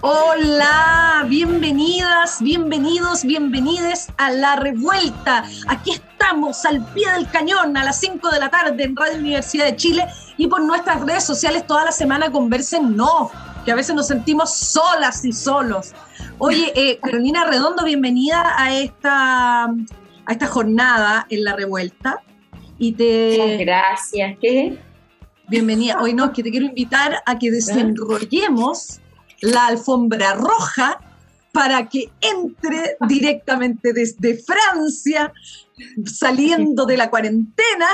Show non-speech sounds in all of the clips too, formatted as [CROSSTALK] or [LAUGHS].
Hola, bienvenidas, bienvenidos, bienvenides a La Revuelta. Aquí estamos al pie del cañón a las 5 de la tarde en Radio Universidad de Chile y por nuestras redes sociales toda la semana conversen no, que a veces nos sentimos solas y solos. Oye, eh, Carolina Redondo, bienvenida a esta, a esta jornada en La Revuelta. Y te... gracias. ¿Qué? Bienvenida. Hoy no, que te quiero invitar a que desenrollemos la alfombra roja para que entre directamente desde Francia, saliendo de la cuarentena,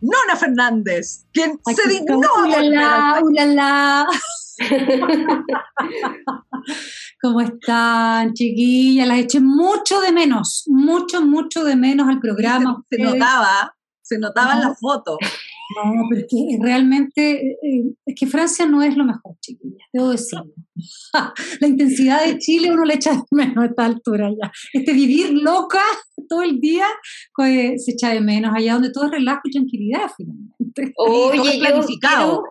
Nona Fernández, quien se dignó a ulala, ¿Cómo están, chiquillas? Las eché mucho de menos, mucho, mucho de menos al programa. Se, notaba, se notaba en la foto. No, pero es que realmente, eh, es que Francia no es lo mejor, chiquillas, debo decirlo. [LAUGHS] la intensidad de Chile uno le echa de menos a esta altura ya. Este vivir loca todo el día pues, se echa de menos allá donde todo es relajo y tranquilidad finalmente. [LAUGHS] Oye, planificado.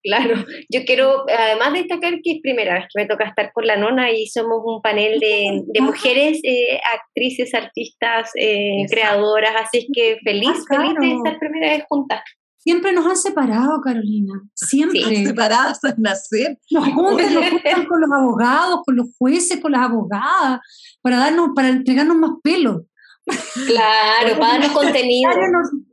Claro, yo quiero además destacar que es primera vez que me toca estar con la nona y somos un panel de, mujeres, eh, actrices, artistas, eh, creadoras, así es que feliz, ah, feliz de estar primera vez juntas. Siempre nos han separado, Carolina. Siempre. Sí. Separadas al nacer. Nos juntan, nos juntan con los abogados, con los jueces, con las abogadas, para darnos, para entregarnos más pelo. Claro, para darnos [LAUGHS] contenido.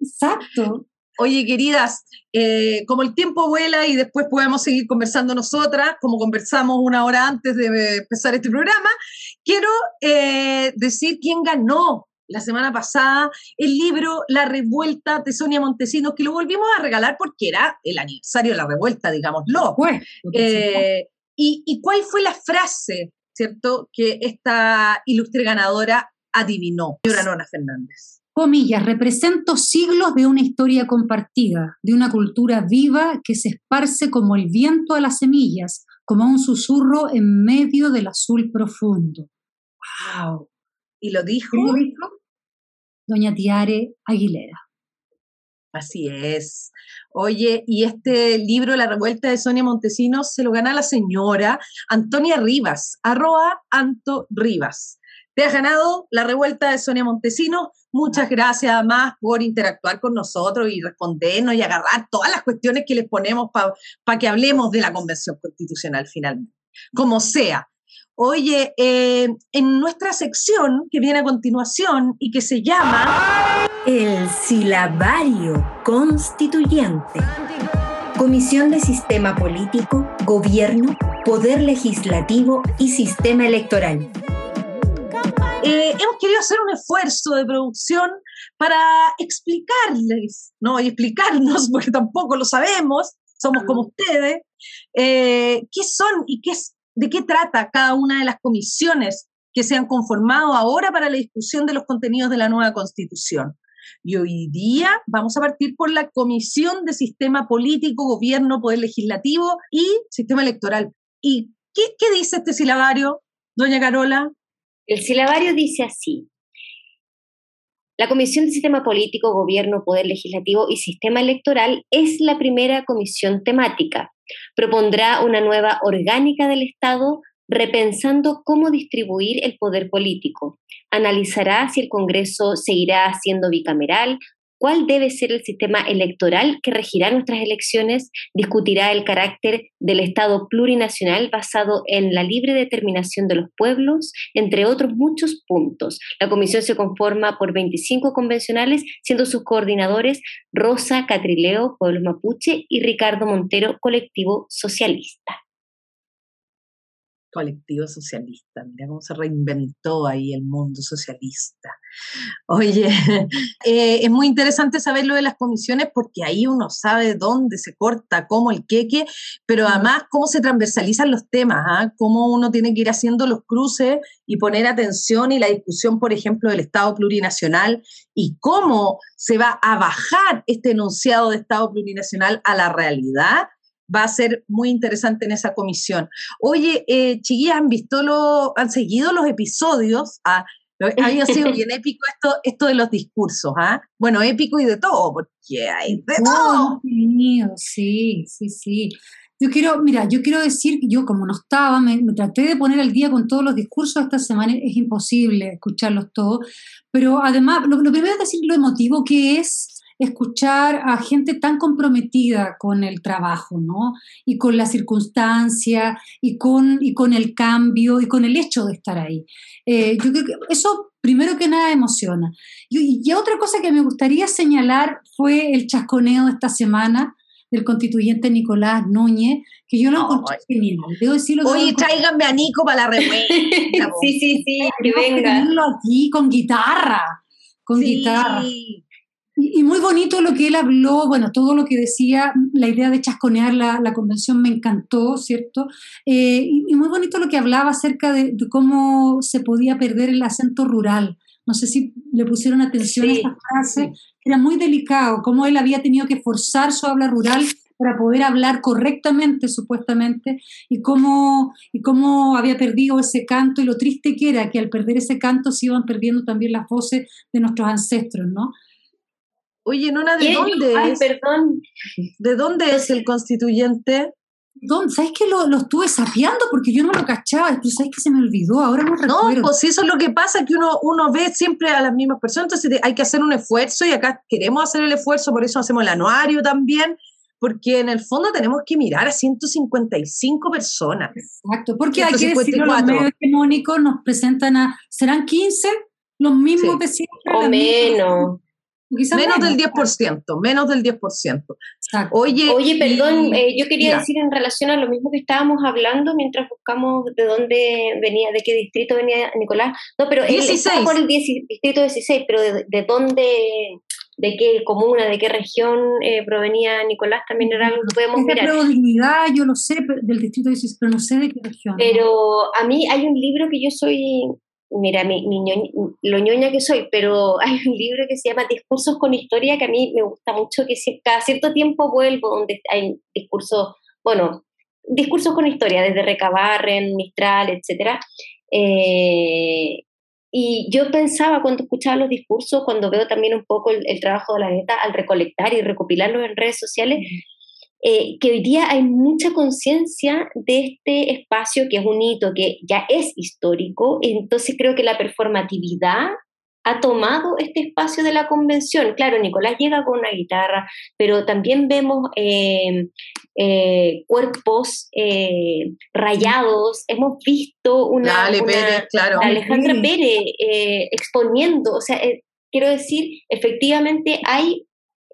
Exacto. Oye, queridas, eh, como el tiempo vuela y después podemos seguir conversando nosotras, como conversamos una hora antes de empezar este programa, quiero eh, decir quién ganó la semana pasada el libro La Revuelta de Sonia Montesinos, que lo volvimos a regalar porque era el aniversario de la revuelta, digámoslo. Eh, y, ¿Y cuál fue la frase, cierto, que esta ilustre ganadora adivinó, señora Nona Fernández? Comillas, represento siglos de una historia compartida, de una cultura viva que se esparce como el viento a las semillas, como un susurro en medio del azul profundo. ¡Wow! ¿Y lo dijo? lo dijo? Doña Tiare Aguilera. Así es. Oye, y este libro, La Revuelta de Sonia Montesinos, se lo gana la señora Antonia Rivas, arroba Anto Rivas. Te has ganado La Revuelta de Sonia Montesinos. Muchas gracias además por interactuar con nosotros y respondernos y agarrar todas las cuestiones que les ponemos para que hablemos de la Convención Constitucional finalmente. Como sea, Oye, eh, en nuestra sección que viene a continuación y que se llama El silabario constituyente. Comisión de Sistema Político, Gobierno, Poder Legislativo y Sistema Electoral. Eh, hemos querido hacer un esfuerzo de producción para explicarles, ¿no? Y explicarnos, [LAUGHS] porque tampoco lo sabemos, somos como ustedes, eh, qué son y qué, es de qué trata cada una de las comisiones que se han conformado ahora para la discusión de los contenidos de la nueva constitución. Y hoy día vamos a partir por la Comisión de Sistema Político, Gobierno, Poder Legislativo y Sistema Electoral. ¿Y qué, dice este silabario, doña Carola? El silabario dice así. La Comisión de Sistema Político, Gobierno, Poder Legislativo y Sistema Electoral es la primera comisión temática Propondrá una nueva orgánica del Estado repensando cómo distribuir el poder político. Analizará si el Congreso seguirá siendo bicameral cuál debe ser el sistema electoral que regirá nuestras elecciones, discutirá el carácter del Estado plurinacional basado en la libre determinación de los pueblos, entre otros muchos puntos. La comisión se conforma por 25 convencionales, siendo sus coordinadores Rosa Catrileo, Pueblos Mapuche, y Ricardo Montero, Colectivo Socialista. Colectivo socialista. Mira cómo se reinventó ahí el mundo socialista. Oye, [LAUGHS] eh, es muy interesante saber lo de las comisiones porque ahí uno sabe dónde se corta, cómo el queque, pero además cómo se transversalizan los temas, ¿ah? cómo uno tiene que ir haciendo los cruces y poner atención y la discusión, por ejemplo, del Estado plurinacional y cómo se va a bajar este enunciado de Estado plurinacional a la realidad va a ser muy interesante en esa comisión. Oye, eh, chiquillas, ¿han visto lo, han seguido los episodios? Ah, había sido bien [LAUGHS] épico esto, esto de los discursos, ¿ah? Bueno, épico y de todo, porque hay de todo. Mío, sí, sí, sí. Yo quiero, mira, yo quiero decir que yo como no estaba, me, traté de poner al día con todos los discursos esta semana, es imposible escucharlos todos, pero además, lo, lo primero es decir lo emotivo que es escuchar a gente tan comprometida con el trabajo, ¿no? Y con la circunstancia, y con, y con el cambio, y con el hecho de estar ahí. Eh, yo creo que eso, primero que nada, emociona. Y, y, otra cosa que me gustaría señalar fue el chasconeo de esta semana del constituyente Nicolás Núñez, que yo lo encontré genial. Debo decirlo Oye, tráiganme a Nico para la revuelta. [LAUGHS] sí, sí, sí, que venga. aquí con guitarra, con sí. guitarra. Y, muy bonito lo que él habló, bueno, todo lo que decía, la idea de chasconear la, la convención me encantó, ¿cierto? Eh, y, muy bonito lo que hablaba acerca de, cómo se podía perder el acento rural. No sé si le pusieron atención a esta frase, era muy delicado, cómo él había tenido que forzar su habla rural para poder hablar correctamente, supuestamente, y cómo, y cómo había perdido ese canto y lo triste que era que al perder ese canto se iban perdiendo también las voces de nuestros ancestros, ¿no? Oye, Nona, ¿de dónde es? perdón. ¿De dónde es el constituyente? ¿Dónde? ¿Sabes que lo, lo, estuve sapeando? Porque yo no lo cachaba, pero ¿sabes que se me olvidó? Ahora no recuerdo. No, pues eso es lo que pasa, que uno, uno ve siempre a las mismas personas, entonces hay que hacer un esfuerzo y acá queremos hacer el esfuerzo, por eso hacemos el anuario también, porque en el fondo tenemos que mirar a 155 personas. Exacto, porque hay que decirlo, los medios hegemónicos nos presentan a, ¿serán 15? Los mismos sí. de siempre. O menos menos del 10%, menos del 10%. Oye, Oye, perdón, eh, yo quería decir en relación a lo mismo que estábamos hablando mientras buscamos de dónde venía, de qué distrito venía Nicolás. No, pero 16. él por el distrito 16, pero de, de, dónde, de qué comuna, de qué región eh, provenía Nicolás también era algo que podemos mirar. dignidad, yo lo sé del distrito 16, pero no sé de qué región. Pero a mí hay un libro que yo soy mira, mi, mi lo ñoña que soy, pero [LAUGHS] hay un libro que se llama Discursos con Historia que a mí me gusta mucho, que cada cierto tiempo vuelvo, donde hay discursos, bueno, discursos con historia, desde Recabarren, Mistral, etc. Eh, y yo pensaba cuando escuchaba los discursos, cuando veo también un poco el, el trabajo de la neta, al recolectar y recopilarlos en redes sociales, eh, que hoy día hay mucha conciencia de este espacio que es un hito, que ya es histórico, entonces creo que la performatividad ha tomado este espacio de la convención. Claro, Nicolás llega con una guitarra, pero también vemos eh, eh, cuerpos rayados, hemos visto una, Alejandra Pérez exponiendo, o sea, quiero decir, efectivamente hay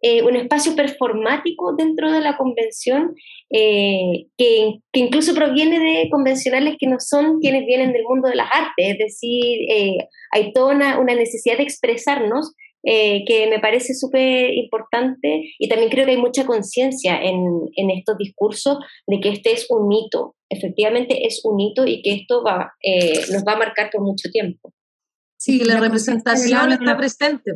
eh, un espacio performático dentro de la convención eh, que, que, incluso proviene de convencionales que no son quienes vienen del mundo de las artes, es decir, eh, hay toda una, una, necesidad de expresarnos que me parece súper importante y también creo que hay mucha conciencia en, en, estos discursos de que este es un mito, efectivamente es un hito y que esto va, nos va a marcar por mucho tiempo. Sí, la, la representación está presente.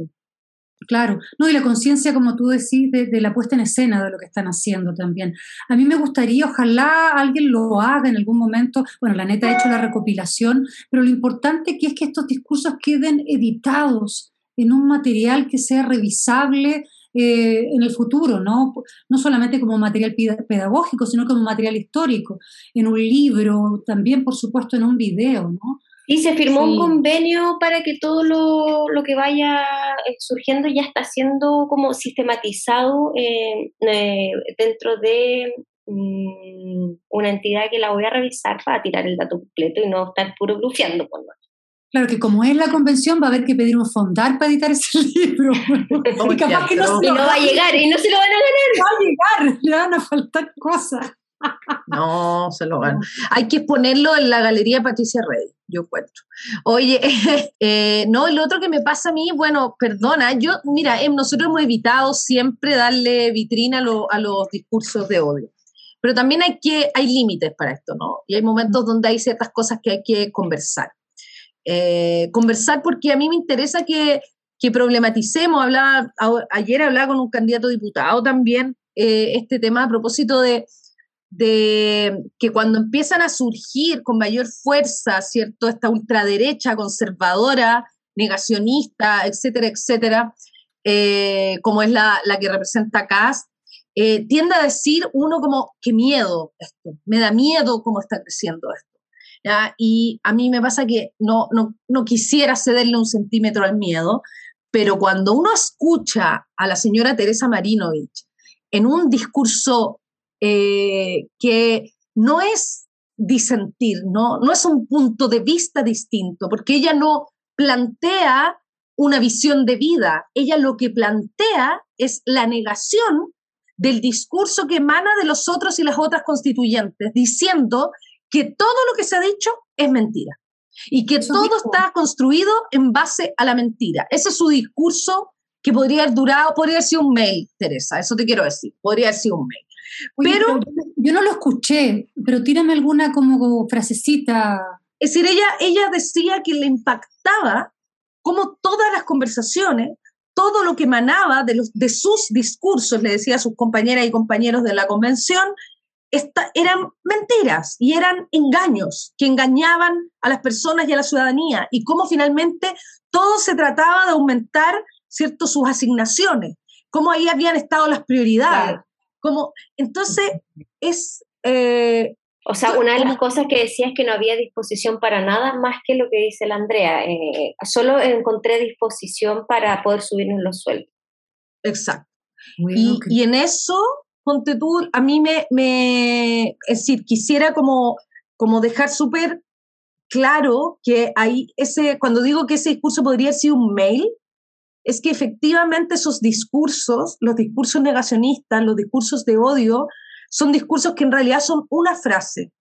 Claro, no, y la conciencia, como tú decís, de, la puesta en escena de lo que están haciendo también. A mí me gustaría, ojalá alguien lo haga en algún momento, bueno, la neta ha hecho la recopilación, pero lo importante que es que estos discursos queden editados en un material que sea revisable eh, en el futuro, ¿no? No solamente como material pedagógico, sino como material histórico, en un libro, también, por supuesto, en un video, ¿no? Y se firmó sí. un convenio para que todo lo, lo, que vaya eh, surgiendo ya está siendo como sistematizado eh, eh, dentro de um, una entidad que la voy a revisar para tirar el dato completo y no estar puro blufeando con nosotros. Claro que como es la convención va a haber que pedir un fondar para editar ese [LAUGHS] libro. [LAUGHS] y capaz que no, se lo, y no va a llegar y no se lo van a ganar. [LAUGHS] Va a llegar, le van a faltar cosas. No, se lo gana. Hay que exponerlo en la galería Patricia Rey, yo cuento. Oye, [LAUGHS] eh, no, el otro que me pasa a mí, bueno, perdona, yo, mira, eh, nosotros hemos evitado siempre darle vitrina a, los discursos de odio, pero también hay que, hay límites para esto, ¿no? Y hay momentos donde hay ciertas cosas que hay que conversar. Eh, conversar porque a mí me interesa que, que problematicemos, hablaba, ayer hablaba con un candidato diputado también, este tema a propósito de de que cuando empiezan a surgir con mayor fuerza, ¿cierto? Esta ultraderecha conservadora, negacionista, etcétera, etcétera, eh, como es la, que representa Kass, eh, tiende a decir uno como, qué miedo me da miedo cómo está creciendo esto. Y a mí me pasa que no, no, no quisiera cederle un centímetro al miedo, pero cuando uno escucha a la señora Teresa Marinovich en un discurso eh, que no es disentir, ¿no? no es un punto de vista distinto, porque ella no plantea una visión de vida, ella lo que plantea es la negación del discurso que emana de los otros y las otras constituyentes, diciendo que todo lo que se ha dicho es mentira y que todo está construido en base a la mentira. Ese es su discurso que podría haber durado, podría haber sido un mail, Teresa, eso te quiero decir, podría haber sido un mail pero, yo no lo escuché, pero tírame alguna como, frasecita. Es decir, ella, ella decía que le impactaba como todas las conversaciones, todo lo que emanaba de, los, de sus discursos, le decía a sus compañeras y compañeros de la convención, eran mentiras y eran engaños que engañaban a las personas y a la ciudadanía y cómo finalmente todo se trataba de aumentar cierto, sus asignaciones, cómo ahí habían estado las prioridades. Como, entonces, es... Eh, o sea, una de las cosas que decía es que no había disposición para nada más que lo que dice la Andrea. Eh, solo encontré disposición para poder subirnos los sueldos. Exacto. y, y, en eso, ponte tú, a mí me, me es decir, quisiera como, como dejar súper claro que hay ese, cuando digo que ese discurso podría ser un mail, es que efectivamente esos discursos, los discursos negacionistas, los discursos de odio, son discursos que en realidad son una frase,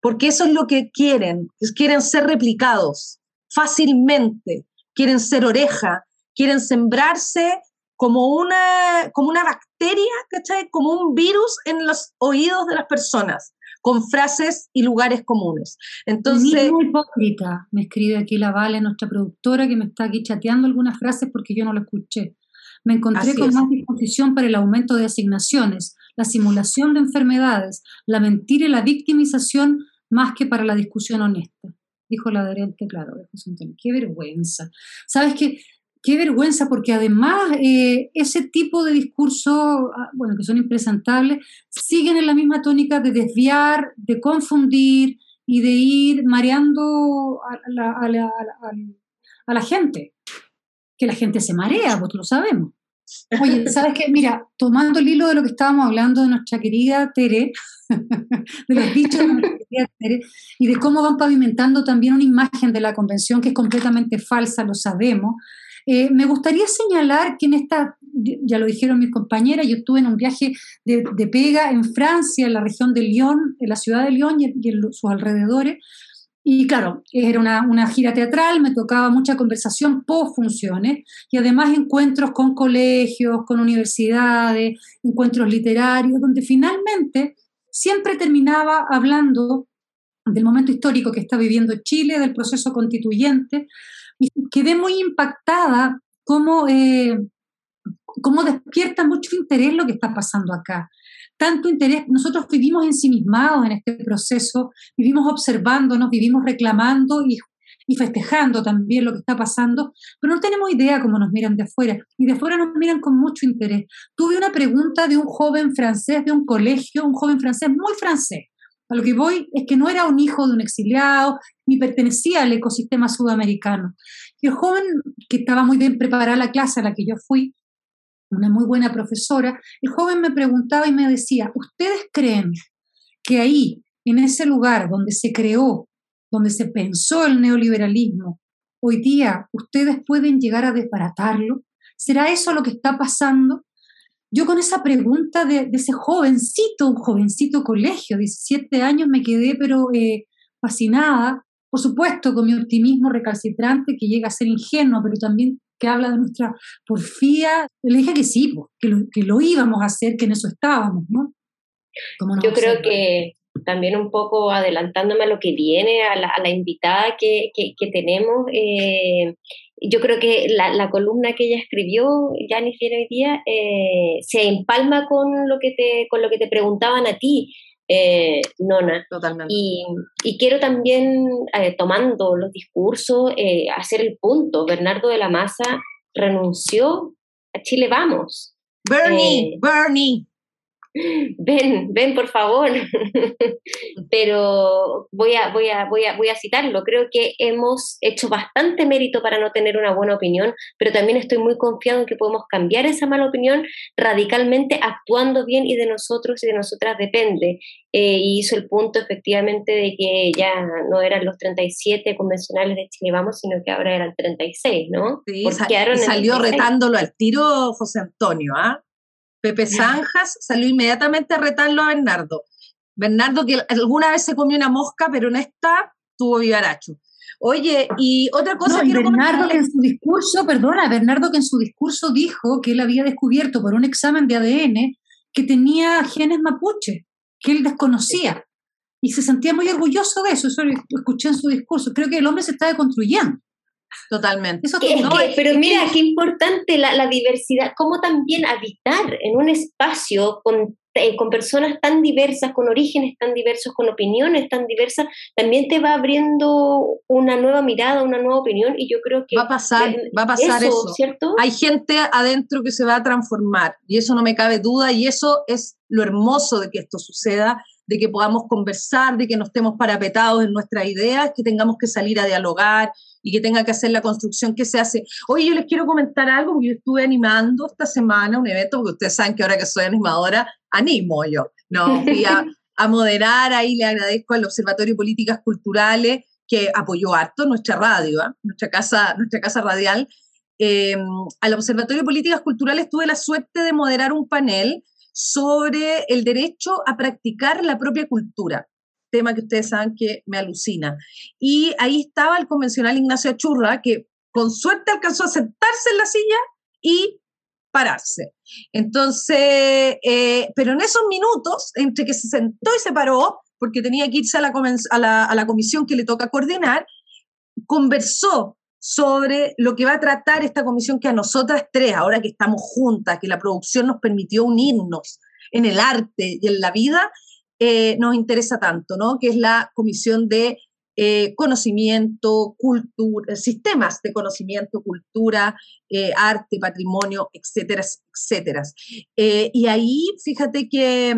porque eso es lo que quieren, quieren ser replicados fácilmente, quieren ser oreja, quieren sembrarse como una, como una bacteria, ¿cachai? Como un virus en los oídos de las personas con frases y lugares comunes. Entonces, muy hipócrita, me escribe aquí la Vale, nuestra productora, que me está aquí chateando algunas frases porque yo no lo escuché. Me encontré con más disposición para el aumento de asignaciones, la simulación de enfermedades, la mentira y la victimización más que para la discusión honesta. Dijo la adherente, claro, Qué vergüenza. ¿Sabes qué? Qué vergüenza, porque además eh, ese tipo de discursos, ah, bueno, que son impresentables, siguen en la misma tónica de desviar, de confundir y de ir mareando a la, gente. Que la gente se marea, pues lo sabemos. Oye, [LAUGHS] ¿sabes qué? Mira, tomando el hilo de lo que estábamos hablando de nuestra querida Tere, [LAUGHS] de los dichos de nuestra querida Tere, y de cómo van pavimentando también una imagen de la convención que es completamente falsa, lo sabemos, eh, me gustaría señalar que en esta, ya lo dijeron mis compañeras, yo estuve en un viaje de, pega en Francia, en la región de Lyon, en la ciudad de Lyon y en, sus alrededores. Y claro, era una, una, gira teatral, me tocaba mucha conversación post funciones y además encuentros con colegios, con universidades, encuentros literarios, donde finalmente siempre terminaba hablando del momento histórico que está viviendo Chile, del proceso constituyente, y quedé muy impactada cómo, eh, cómo despierta mucho interés lo que está pasando acá. Tanto interés, nosotros vivimos ensimismados en este proceso, vivimos observándonos, vivimos reclamando y, y festejando también lo que está pasando, pero no tenemos idea cómo nos miran de afuera. Y de afuera nos miran con mucho interés. Tuve una pregunta de un joven francés de un colegio, un joven francés muy francés, a lo que voy es que no era un hijo de un exiliado, ni pertenecía al ecosistema sudamericano. Y el joven, que estaba muy bien preparada la clase a la que yo fui, una muy buena profesora, el joven me preguntaba y me decía, ¿ustedes creen que ahí, en ese lugar donde se creó, donde se pensó el neoliberalismo, hoy día ustedes pueden llegar a desbaratarlo? ¿Será eso lo que está pasando? Yo con esa pregunta de, ese jovencito, un jovencito colegio, 17 años, me quedé pero eh, fascinada, por supuesto con mi optimismo recalcitrante que llega a ser ingenuo, pero también que habla de nuestra porfía. Le dije que sí, que, lo, que lo íbamos a hacer, que en eso estábamos, ¿no? Yo creo que también un poco adelantándome a lo que viene, a la, invitada que, que, tenemos, eh, yo creo que la, columna que ella escribió, ya ni siquiera hoy día, eh, se empalma con lo que te, con lo que te preguntaban a ti, eh, Nona. Totalmente. Y, y quiero también, eh, tomando los discursos, hacer el punto. Bernardo de la Maza renunció a Chile Vamos. Bernie, Bernie ven, ven por favor. [LAUGHS] Pero voy a, voy, a, voy, a, voy a citarlo. Creo que hemos hecho bastante mérito para no tener una buena opinión, pero también estoy muy confiado en que podemos cambiar esa mala opinión radicalmente actuando bien y de nosotros y de nosotras depende. Eh, y hizo el punto efectivamente de que ya no eran los 37 convencionales de Chile Vamos, sino que ahora eran 36, ¿no? Sí, y salió retándolo al tiro José Antonio, ¿ah? Pepe Zanjas salió inmediatamente a retarlo a Bernardo. Bernardo, que alguna vez se comió una mosca, pero en esta tuvo vivaracho. Oye, y otra cosa Bernardo que en su discurso, perdona, Bernardo que en su discurso dijo que él había descubierto por un examen de ADN que tenía genes mapuche, que él desconocía. Y se sentía muy orgulloso de eso, eso lo escuché en su discurso. Creo que el hombre se está deconstruyendo. Totalmente. pero mira, qué importante la, diversidad, cómo también habitar en un espacio con, eh, con personas tan diversas, con orígenes tan diversos, con opiniones tan diversas, también te va abriendo una nueva mirada, una nueva opinión y yo creo que... Va a pasar, va a pasar eso, ¿cierto? Hay gente adentro que se va a transformar y eso no me cabe duda y eso es lo hermoso de que esto suceda de que podamos conversar, de que no estemos parapetados en nuestras ideas, que tengamos que salir a dialogar y que tenga que hacer la construcción que se hace. Hoy yo les quiero comentar algo, porque yo estuve animando esta semana un evento, porque ustedes saben que ahora que soy animadora, animo yo, ¿no? Fui [LAUGHS] a, moderar, ahí le agradezco al Observatorio de Políticas Culturales, que apoyó harto nuestra radio, ¿ah? nuestra, casa, nuestra casa radial. Eh, al Observatorio de Políticas Culturales tuve la suerte de moderar un panel sobre el derecho a practicar la propia cultura, tema que ustedes saben que me alucina. Y ahí estaba el convencional Ignacio Achurra, que con suerte alcanzó a sentarse en la silla y pararse. Entonces, eh, pero en esos minutos, entre que se sentó y se paró, porque tenía que irse a la, comisión que le toca coordinar, conversó sobre lo que va a tratar esta comisión que a nosotras tres, ahora que estamos juntas, que la producción nos permitió unirnos en el arte y en la vida, eh, nos interesa tanto, ¿no? Que es la comisión de eh, conocimiento, cultura, sistemas de conocimiento, cultura, eh, arte, patrimonio, etcétera, etcétera. y ahí, fíjate que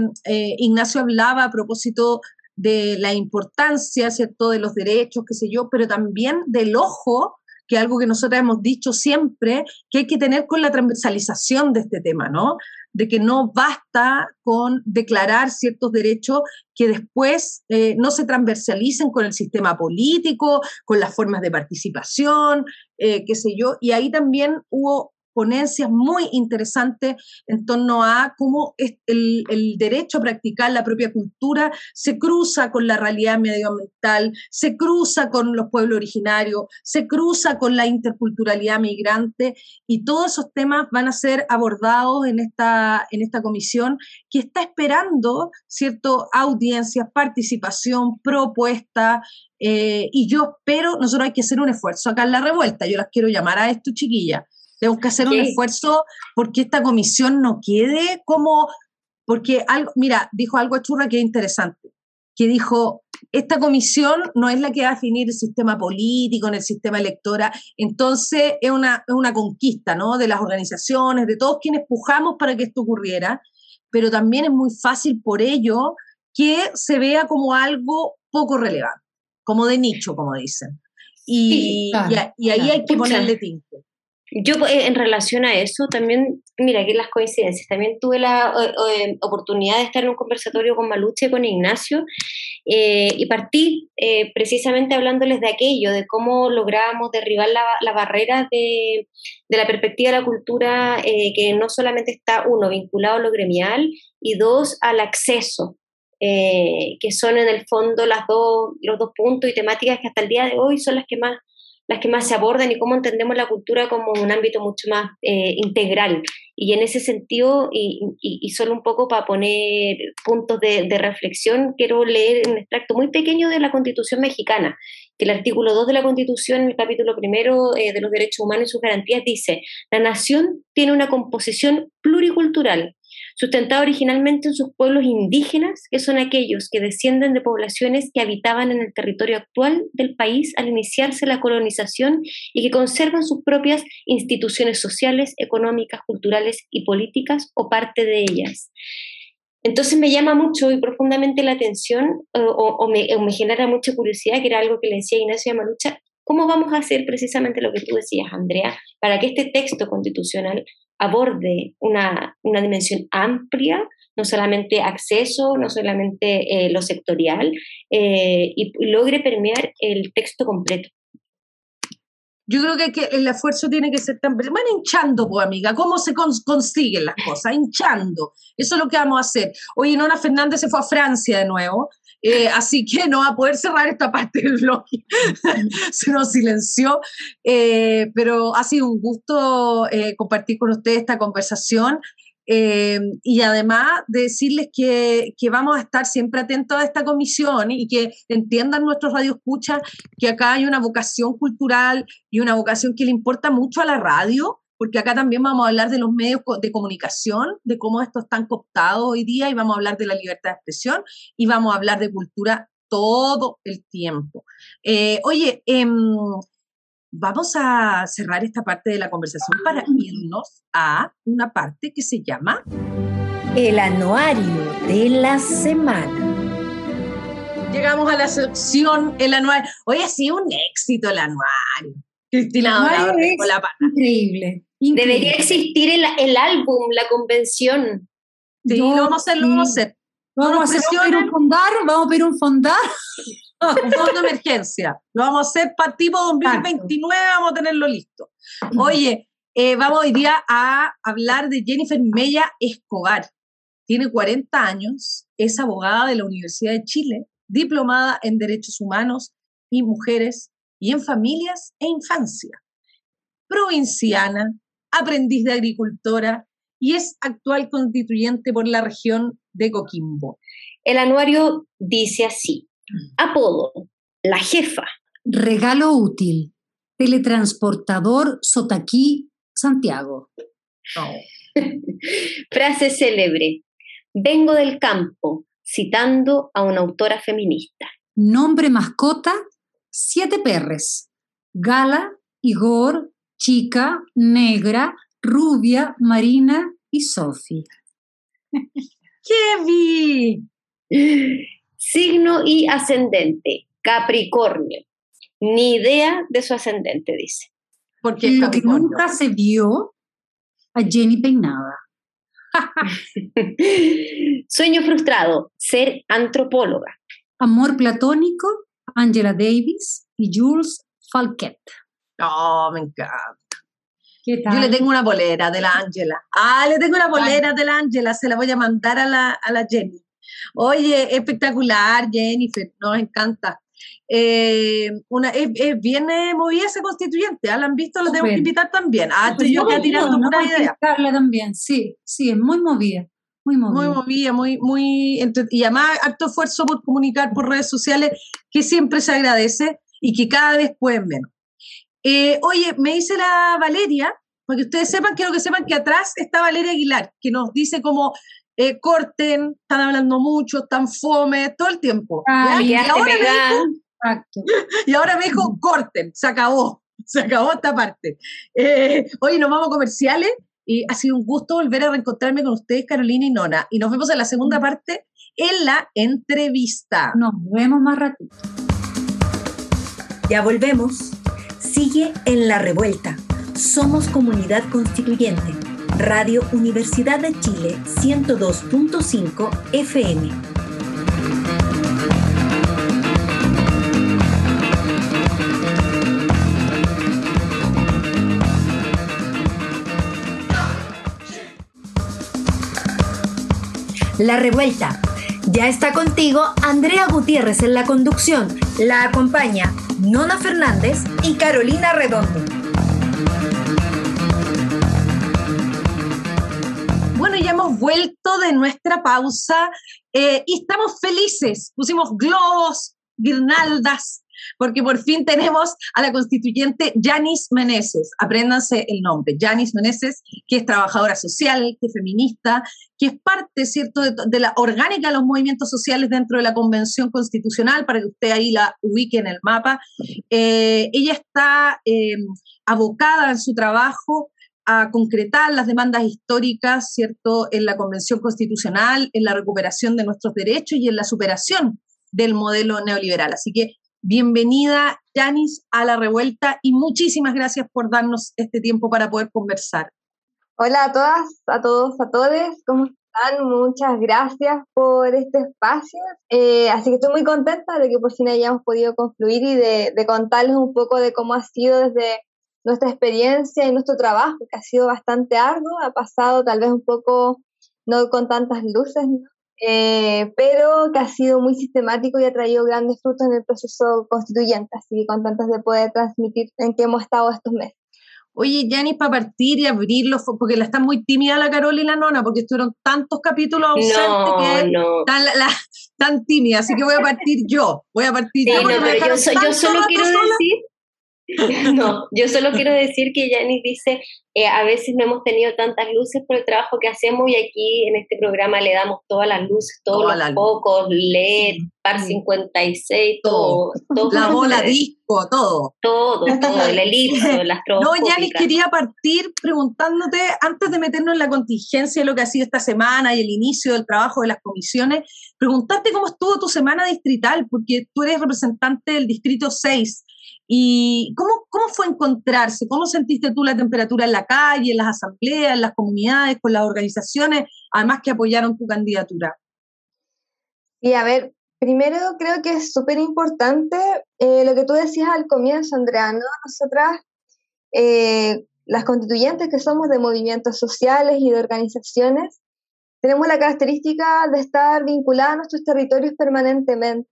Ignacio hablaba a propósito de la importancia, ¿cierto?, de los derechos, qué sé yo, pero también del ojo que algo que nosotros hemos dicho siempre, que hay que tener con la transversalización de este tema, ¿no? De que no basta con declarar ciertos derechos que después eh, no se transversalicen con el sistema político, con las formas de participación, eh, qué sé yo. Y ahí también hubo ponencias muy interesantes en torno a cómo el, el, derecho a practicar la propia cultura se cruza con la realidad medioambiental, se cruza con los pueblos originarios, se cruza con la interculturalidad migrante y todos esos temas van a ser abordados en esta, en esta comisión que está esperando, ¿cierto?, audiencias, participación, propuesta, eh, y yo espero, nosotros hay que hacer un esfuerzo acá en la revuelta, yo las quiero llamar a esto, chiquillas, tenemos que hacer un esfuerzo porque esta comisión no quede como, porque algo, mira, dijo algo Churra que es interesante, que dijo, esta comisión no es la que va a definir el sistema político, en el sistema electoral, entonces es una, es una conquista, ¿no? De las organizaciones, de todos quienes pujamos para que esto ocurriera, pero también es muy fácil por ello que se vea como algo poco relevante, como de nicho, como dicen. Y, y, ahí hay que ponerle tinte. Yo eh, en relación a eso también, mira, aquí las coincidencias, también tuve la eh, oportunidad de estar en un conversatorio con Maluche, con Ignacio, eh, y partí precisamente hablándoles de aquello, de cómo lográbamos derribar la, barrera de, de, la perspectiva de la cultura que no solamente está, uno, vinculado a lo gremial, y dos, al acceso. que son en el fondo las dos, los dos puntos y temáticas que hasta el día de hoy son las que más las que más se abordan y cómo entendemos la cultura como un ámbito mucho más eh, integral. Y en ese sentido, y, solo un poco para poner puntos de, reflexión, quiero leer un extracto muy pequeño de la Constitución mexicana, que el artículo 2 de la Constitución, el capítulo primero eh, de los derechos humanos y sus garantías, dice, la nación tiene una composición pluricultural sustentado originalmente en sus pueblos indígenas, que son aquellos que descienden de poblaciones que habitaban en el territorio actual del país al iniciarse la colonización y que conservan sus propias instituciones sociales, económicas, culturales y políticas o parte de ellas. Entonces me llama mucho y profundamente la atención o, me, o, genera mucha curiosidad, que era algo que le decía Ignacio Malucha, ¿cómo vamos a hacer precisamente lo que tú decías, Andrea, para que este texto constitucional aborde una, una dimensión amplia, no solamente acceso, no solamente eh, lo sectorial, eh, y, logre permear el texto completo. Yo creo que, el esfuerzo tiene que ser tan... Bueno, hinchando, pues, amiga. ¿Cómo se consiguen las cosas? Hinchando. Eso es lo que vamos a hacer. Oye, Nona Fernández se fue a Francia de nuevo. Eh, así que no va a poder cerrar esta parte del blog, [LAUGHS] se nos silenció, eh, pero ha sido un gusto eh, compartir con ustedes esta conversación. y además decirles que, que, vamos a estar siempre atentos a esta comisión y que entiendan nuestros radioescuchas que acá hay una vocación cultural y una vocación que le importa mucho a la radio porque acá también vamos a hablar de los medios de comunicación, de cómo estos están cooptados hoy día, y vamos a hablar de la libertad de expresión, y vamos a hablar de cultura todo el tiempo. Eh, oye, em, vamos a cerrar esta parte de la conversación para irnos a una parte que se llama El anuario de la semana. Llegamos a la sección El anuario. Hoy ha sido un éxito el anuario. Cristina Increíble. Debería existir el, el, álbum, la convención. Sí, lo vamos a hacer, lo vamos a hacer. Vamos a hacer un fondar, vamos a pedir un fondar. un fondo de emergencia. Lo vamos a hacer para tipo 2029, vamos a tenerlo listo. Oye, eh, vamos hoy día a hablar de Jennifer Mella Escobar. Tiene 40 años, es abogada de la Universidad de Chile, diplomada en Derechos Humanos y Mujeres y en Familias e Infancia. Provinciana, aprendiz de agricultora y es actual constituyente por la región de Coquimbo. El anuario dice así, apodo, la jefa. Regalo útil, teletransportador Sotaquí, Santiago. [LAUGHS] Frase célebre, vengo del campo, citando a una autora feminista. Nombre mascota, siete perres. Gala, Igor, Chica, Negra, Rubia, Marina y Sophie. [LAUGHS] ¡Qué Signo y ascendente, Capricornio. Ni idea de su ascendente, dice. Porque lo que nunca se vio a Jenny peinada. [LAUGHS] Sueño frustrado, ser antropóloga. Amor platónico, Angela Davis y Jules Falquet. Oh, me encanta. Yo le tengo una bolera de la Ángela. Ah, le tengo una bolera de la Ángela, se la voy a mandar a la, a la Jenny. Oye, espectacular, Jennifer, nos encanta. Eh, una, es, bien movida ese constituyente, ¿ah? ¿la han visto? Lo tengo que invitar también. Ah, estoy yo acá tirando una idea. también, sí, sí, es muy movida. Muy movida. Muy movida, muy, muy. Y además, acto esfuerzo por comunicar por redes sociales, que siempre se agradece y que cada vez pueden menos. Eh, oye, me dice la Valeria, para que ustedes sepan, quiero que sepan que atrás está Valeria Aguilar, que nos dice como eh, corten, están hablando mucho, están fome, todo el tiempo. [LAUGHS] y, ahora me dijo, y, ahora me dijo, corten, se acabó, [LAUGHS] se acabó esta parte. Eh, oye, nos vamos a comerciales y ha sido un gusto volver a reencontrarme con ustedes, Carolina y Nona. Y nos vemos en la segunda parte, en la entrevista. Nos vemos más ratito. Ya volvemos. Sigue en la revuelta Somos Comunidad Constituyente. Radio Universidad de Chile 102.5 FM. La revuelta. Ya está contigo Andrea Gutiérrez en la conducción. La acompaña Nona Fernández y Carolina Redondo. Bueno, ya hemos vuelto de nuestra pausa eh, y estamos felices. Pusimos globos, guirnaldas, porque por fin tenemos a la constituyente Yanis Meneses. Apréndanse el nombre, Yanis Meneses, que es trabajadora social, que es feminista, que es parte, ¿cierto?, de, la orgánica de los movimientos sociales dentro de la Convención Constitucional, para que usted ahí la ubique en el mapa. Eh, ella está eh, abocada en su trabajo a concretar las demandas históricas, ¿cierto?, en la Convención Constitucional, en la recuperación de nuestros derechos y en la superación del modelo neoliberal. Así que Bienvenida, Yanis, a la revuelta y muchísimas gracias por darnos este tiempo para poder conversar. Hola a todas, a todos, a todos, ¿cómo están? Muchas gracias por este espacio. Eh, así que estoy muy contenta de que por fin hayamos podido concluir y de, contarles un poco de cómo ha sido desde nuestra experiencia y nuestro trabajo, que ha sido bastante arduo, ha pasado tal vez un poco no con tantas luces, ¿no? Eh, pero que ha sido muy sistemático y ha traído grandes frutos en el proceso constituyente, así que contentos de poder transmitir en qué hemos estado estos meses. Oye, Janis, para partir y abrirlo, porque la está muy tímida la Carol y la Nona, porque estuvieron tantos capítulos ausentes que no. Tan, tan tímida, así que voy a partir yo, voy a partir yo. yo, solo quiero decir [LAUGHS] No, yo solo quiero decir que Yanis dice, eh, a veces no hemos tenido tantas luces por el trabajo que hacemos y aquí en este programa le damos todas las luces, todos los focos, LED, par 56, todo. todo, la bola disco, todo. Todo, todo, el elipso, [LAUGHS] las No, Yanis, quería partir preguntándote, antes de meternos en la contingencia de lo que ha sido esta semana y el inicio del trabajo de las comisiones, preguntarte cómo estuvo tu semana distrital, porque tú eres representante del Distrito 6 ¿Y cómo, cómo fue encontrarse? ¿Cómo sentiste tú la temperatura en la calle, en las asambleas, en las comunidades, con las organizaciones, además que apoyaron tu candidatura? Y a ver, primero creo que es súper importante eh, lo que tú decías al comienzo, Andrea, ¿no? Nosotras, eh, las constituyentes que somos de movimientos sociales y de organizaciones, tenemos la característica de estar vinculadas a nuestros territorios permanentemente.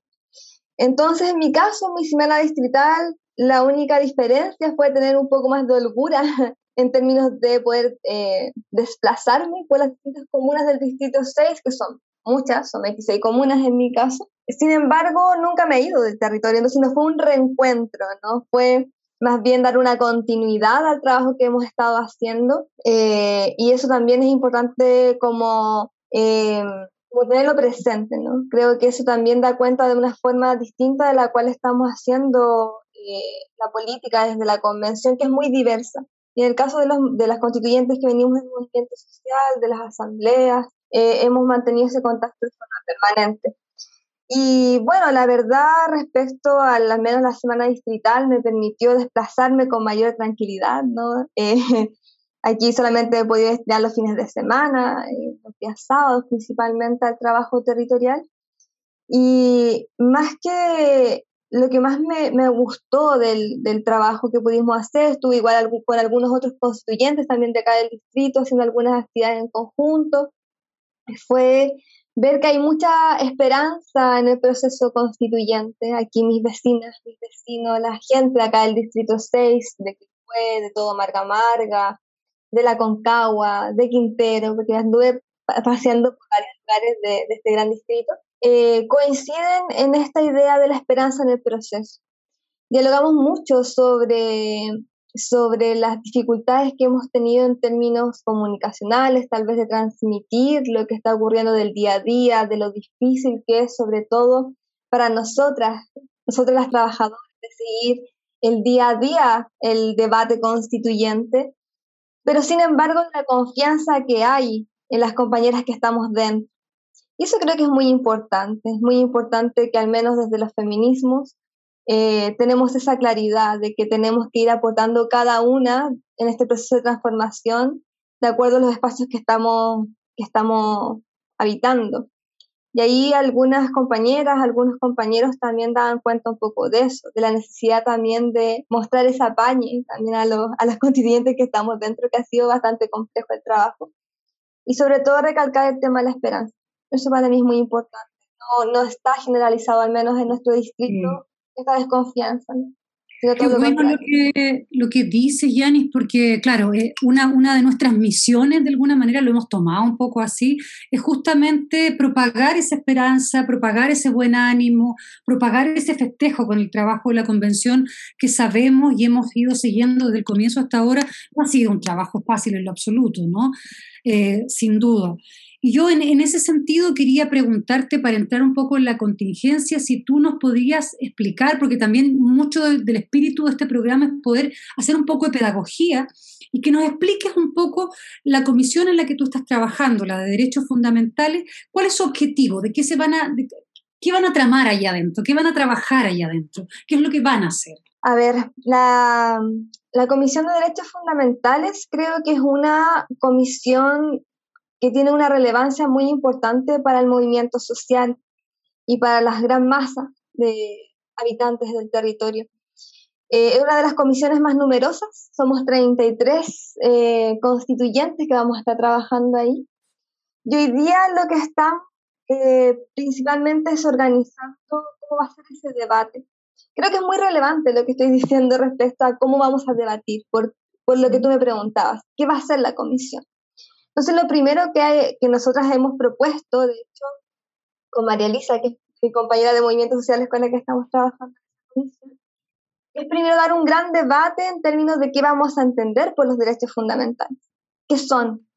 Entonces, en mi caso, mi semana distrital la única diferencia fue tener un poco más de holgura [LAUGHS] en términos de poder eh, desplazarme por las distintas comunas del Distrito 6, que son muchas, son 26 comunas en mi caso. Sin embargo, nunca me he ido del territorio, entonces no fue un reencuentro, ¿no? Fue más bien dar una continuidad al trabajo que hemos estado haciendo eh, y eso también es importante como eh, como tenerlo presente, ¿no? Creo que eso también da cuenta de una forma distinta de la cual estamos haciendo la política desde la convención, que es muy diversa. Y en el caso de, los, de las constituyentes que venimos del movimiento social, de las asambleas, eh, hemos mantenido ese contacto de forma permanente. Y bueno, la verdad, respecto a al menos la semana distrital, me permitió desplazarme con mayor tranquilidad, ¿no? [LAUGHS] Eh, Aquí solamente he podido destinar los fines de semana, eh, los días sábados principalmente al trabajo territorial. Y más que lo que más me, me gustó del, trabajo que pudimos hacer, estuve igual con algunos otros constituyentes también de acá del distrito haciendo algunas actividades en conjunto, fue ver que hay mucha esperanza en el proceso constituyente. Aquí mis vecinas, mis vecinos, la gente acá del distrito 6, de fue de todo Marga Marga, de la Concagua, de Quintero, porque anduve paseando por varios lugares de, este gran distrito, eh, coinciden en esta idea de la esperanza en el proceso. Dialogamos mucho sobre, sobre las dificultades que hemos tenido en términos comunicacionales, tal vez de transmitir lo que está ocurriendo del día a día, de lo difícil que es, sobre todo para nosotras, nosotras las trabajadoras, de seguir el día a día el debate constituyente pero sin embargo la confianza que hay en las compañeras que estamos dentro. Y eso creo que es muy importante, es muy importante que al menos desde los feminismos eh, tenemos esa claridad de que tenemos que ir aportando cada una en este proceso de transformación de acuerdo a los espacios que estamos, que estamos habitando. Y ahí algunas compañeras, algunos compañeros también daban cuenta un poco de eso, de la necesidad también de mostrar esa pañe también a, los, a las [LAUGHS] constituyentes que estamos dentro, que ha sido bastante complejo el trabajo. Y sobre todo recalcar el tema de la esperanza. Eso para mí es muy importante. No, no está generalizado, al menos en nuestro distrito, mm. esta desconfianza. Qué bueno lo que, lo que dices, Yanis, porque claro, eh, una, una de nuestras misiones, de alguna manera lo hemos tomado un poco así, es justamente propagar esa esperanza, propagar ese buen ánimo, propagar ese festejo con el trabajo de la convención que sabemos y hemos ido siguiendo desde el comienzo hasta ahora. No ha sido un trabajo fácil en lo absoluto, ¿no? Eh, sin duda. Yo en, ese sentido quería preguntarte, para entrar un poco en la contingencia, si tú nos podrías explicar, porque también mucho del, espíritu de este programa es poder hacer un poco de pedagogía y que nos expliques un poco la comisión en la que tú estás trabajando, la de derechos fundamentales, cuál es su objetivo, de qué se van a, qué van a tramar allá adentro, qué van a trabajar allá adentro, qué es lo que van a hacer. A ver, la, la Comisión de Derechos Fundamentales creo que es una comisión que tiene una relevancia muy importante para el movimiento social y para las gran masas de habitantes del territorio. Eh, es una de las comisiones más numerosas, somos 33 eh, constituyentes que vamos a estar trabajando ahí. Y hoy día lo que están eh, principalmente es organizando cómo va a ser ese debate. Creo que es muy relevante lo que estoy diciendo respecto a cómo vamos a debatir, por, por lo que tú me preguntabas, ¿qué va a ser la comisión? Entonces, lo primero que, hay, que nosotras hemos propuesto, de hecho, con María Elisa, que es mi compañera de movimientos sociales con la que estamos trabajando, es primero dar un gran debate en términos de qué vamos a entender por los derechos fundamentales. ¿Qué son?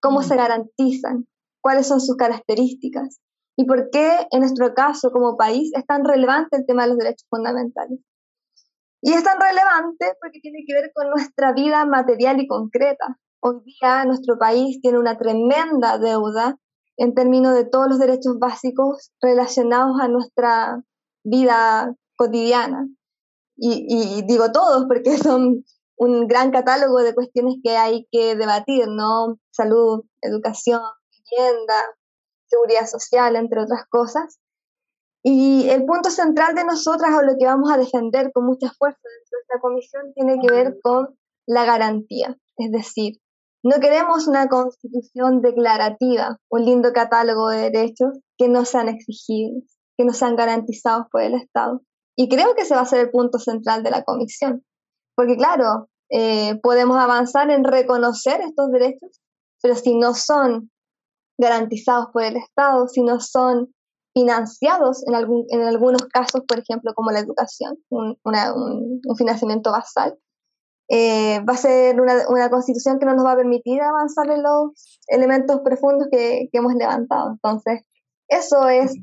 ¿Cómo se garantizan? ¿Cuáles son sus características? ¿Y por qué en nuestro caso como país es tan relevante el tema de los derechos fundamentales? Y es tan relevante porque tiene que ver con nuestra vida material y concreta. Hoy día nuestro país tiene una tremenda deuda en términos de todos los derechos básicos relacionados a nuestra vida cotidiana. Y, digo todos porque [LAUGHS] son un gran catálogo de cuestiones que hay que debatir, ¿no? Salud, educación, vivienda, seguridad social, entre otras cosas. Y el punto central de nosotras o lo que vamos a defender con mucha fuerza dentro de esta comisión tiene que ver con la garantía, es decir, no queremos una constitución declarativa, un lindo catálogo de derechos que no sean exigibles, que no sean garantizados por el Estado. Y creo que ese va a ser el punto central de la comisión. Porque claro, eh, podemos avanzar en reconocer estos derechos, pero si no son garantizados por el Estado, si no son financiados en, algún, en algunos casos, por ejemplo, como la educación, un financiamiento basal, eh, va a ser una, una, constitución que no nos va a permitir avanzar en los elementos profundos que, que hemos levantado. Entonces, eso es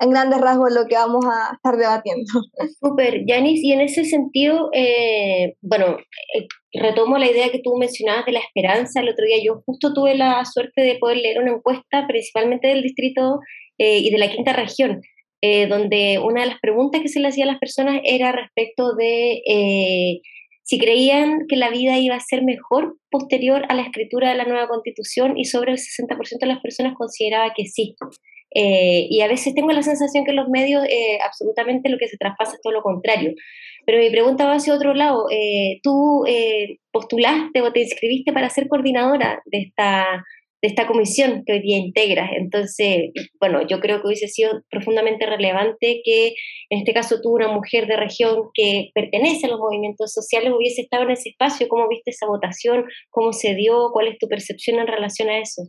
en grandes rasgos lo que vamos a estar debatiendo. [LAUGHS] Súper, Yanis, y en ese sentido, eh, bueno, eh, retomo la idea que tú mencionabas de la esperanza. El otro día yo justo tuve la suerte de poder leer una encuesta, principalmente del distrito y de la quinta región, donde una de las preguntas que se le hacía a las personas era respecto de si creían que la vida iba a ser mejor posterior a la escritura de la nueva constitución y sobre el 60% de las personas consideraba que sí. Eh, y a veces tengo la sensación que los medios eh, absolutamente lo que se traspasa es todo lo contrario. Pero mi pregunta va hacia otro lado. Eh, ¿Tú postulaste o te inscribiste para ser coordinadora de esta de esta comisión que hoy día integra. Entonces, bueno, yo creo que hubiese sido profundamente relevante que en este caso tú, una mujer de región que pertenece a los movimientos sociales, hubiese estado en ese espacio. ¿Cómo viste esa votación? ¿Cómo se dio? ¿Cuál es tu percepción en relación a eso?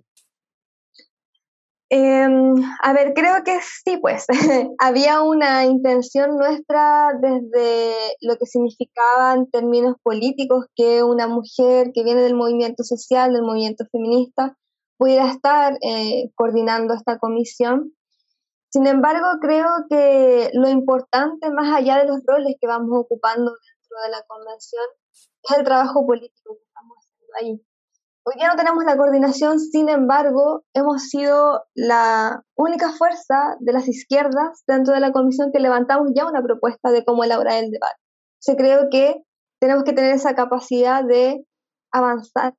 Em, a ver, creo que sí, pues [LAUGHS] había una intención nuestra desde lo que significaba en términos políticos que una mujer que viene del movimiento social, del movimiento feminista, pudiera estar eh, coordinando esta comisión. Sin embargo, creo que lo importante, más allá de los roles que vamos ocupando dentro de la convención, es el trabajo político que estamos haciendo ahí. Hoy ya no tenemos la coordinación, sin embargo, hemos sido la única fuerza de las izquierdas dentro de la comisión que levantamos ya una propuesta de cómo elaborar el debate. Yo creo que tenemos que tener esa capacidad de avanzar